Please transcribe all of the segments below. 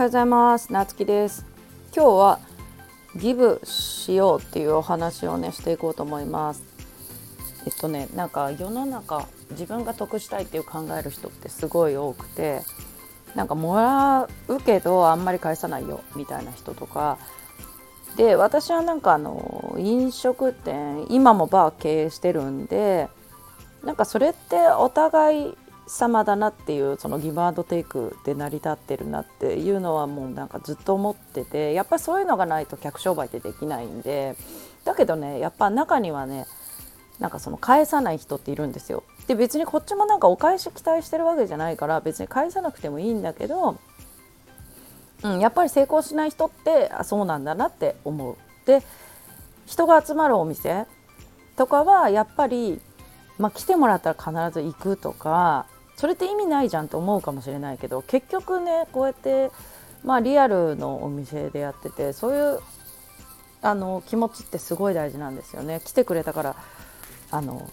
はようございます。なつきです。今日はギブしようっていうお話をねしていこうと思います。えっとねなんか世の中自分が得したいっていう考える人ってすごい多くてなんかもらうけどあんまり返さないよみたいな人とか。で私はなんかあの飲食店今もバー経営してるんでなんかそれってお互い様だなっていうそのギブアンドテイクで成り立ってるなっていうのはもうなんかずっと思っててやっぱりそういうのがないと客商売ってできないんでだけどねやっぱ中にはねなんかその返さない人っているんですよ。で別にこっちもなんかお返し期待してるわけじゃないから別に返さなくてもいいんだけど、うん、やっぱり成功しない人ってあそうなんだなって思う。で人が集まるお店とかはやっぱり、まあ、来てもらったら必ず行くとかそれって意味ないじゃんと思うかもしれないけど結局ねこうやってまあリアルのお店でやっててそういうあの気持ちってすごい大事なんですよね。来てくれたからあの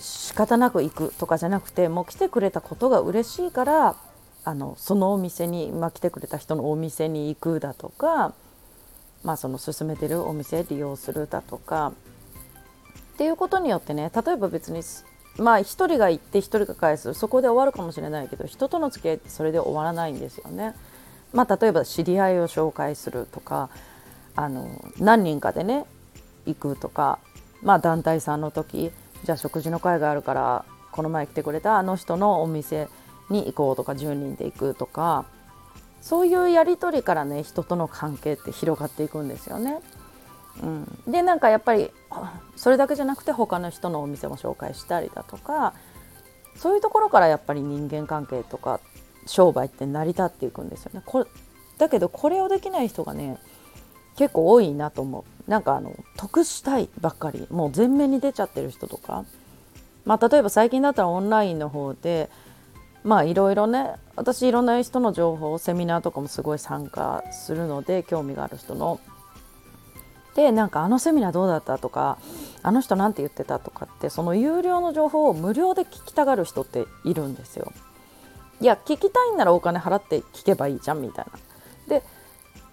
仕方なく行くとかじゃなくてもう来てくれたことが嬉しいからあのそのお店に、まあ、来てくれた人のお店に行くだとか、まあ、その勧めてるお店利用するだとかっていうことによってね例えば別にまあ1人が行って1人が返すそこで終わるかもしれないけど人との付き合いってそれで終わらないんですよね。まあ、例えば知り合いを紹介するとかあの何人かでね行くとか、まあ、団体さんの時じゃあ食事の会があるからこの前来てくれたあの人のお店に行こうとか10人で行くとかそういうやり取りからね人との関係って広がっていくんですよね。うん、でなんかやっぱりそれだけじゃなくて他の人のお店も紹介したりだとかそういうところからやっぱり人間関係とか商売って成り立っていくんですよね。こだけどこれをできない人がね結構多いなと思う。なんかあの得したいばっかりもう前面に出ちゃってる人とか、まあ、例えば最近だったらオンラインの方でまあいろいろね私いろんな人の情報セミナーとかもすごい参加するので興味がある人のでなんかあのセミナーどうだったとかあの人なんて言ってたとかってその有料の情報を無料で聞きたがる人っているんですよ。いや聞きたいんならお金払って聞けばいいじゃんみたいな。で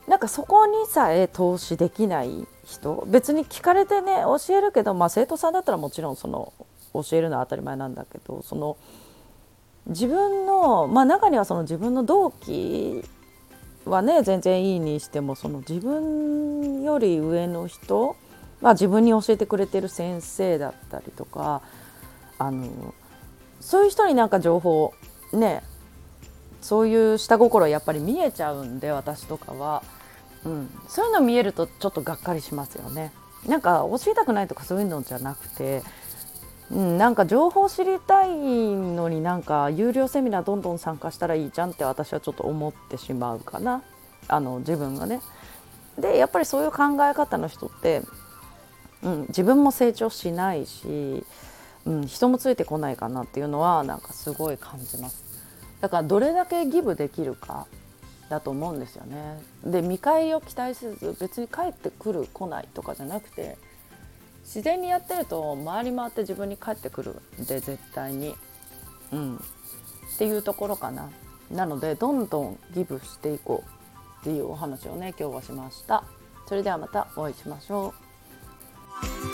なんかそこにさえ投資できない人別に聞かれてね教えるけど、まあ、生徒さんだったらもちろんその教えるのは当たり前なんだけどその自分の、まあ、中にはその自分の同期はね全然いいにしてもその自分より上の人、まあ、自分に教えてくれてる先生だったりとかあのそういう人になんか情報ねそういう下心やっぱり見えちゃうんで私とかは、うん、そういうの見えるとちょっとがっかりしますよね。なんか教えたくないとかそういうのじゃなくてうん、なんか情報知りたいのになんか有料セミナーどんどん参加したらいいじゃんって私はちょっと思ってしまうかなあの自分がね。でやっぱりそういう考え方の人って、うん、自分も成長しないし、うん、人もついてこないかなっていうのはなんかすごい感じます。だからどれだけギブできるかだと思うんですよね。で見返りを期待せず別に帰ってくる来ないとかじゃなくて自然にやってると回り回って自分に返ってくるんで絶対に。うん、っていうところかな。なのでどんどんギブしていこうっていうお話をね今日はしました。それではまたお会いしましょう。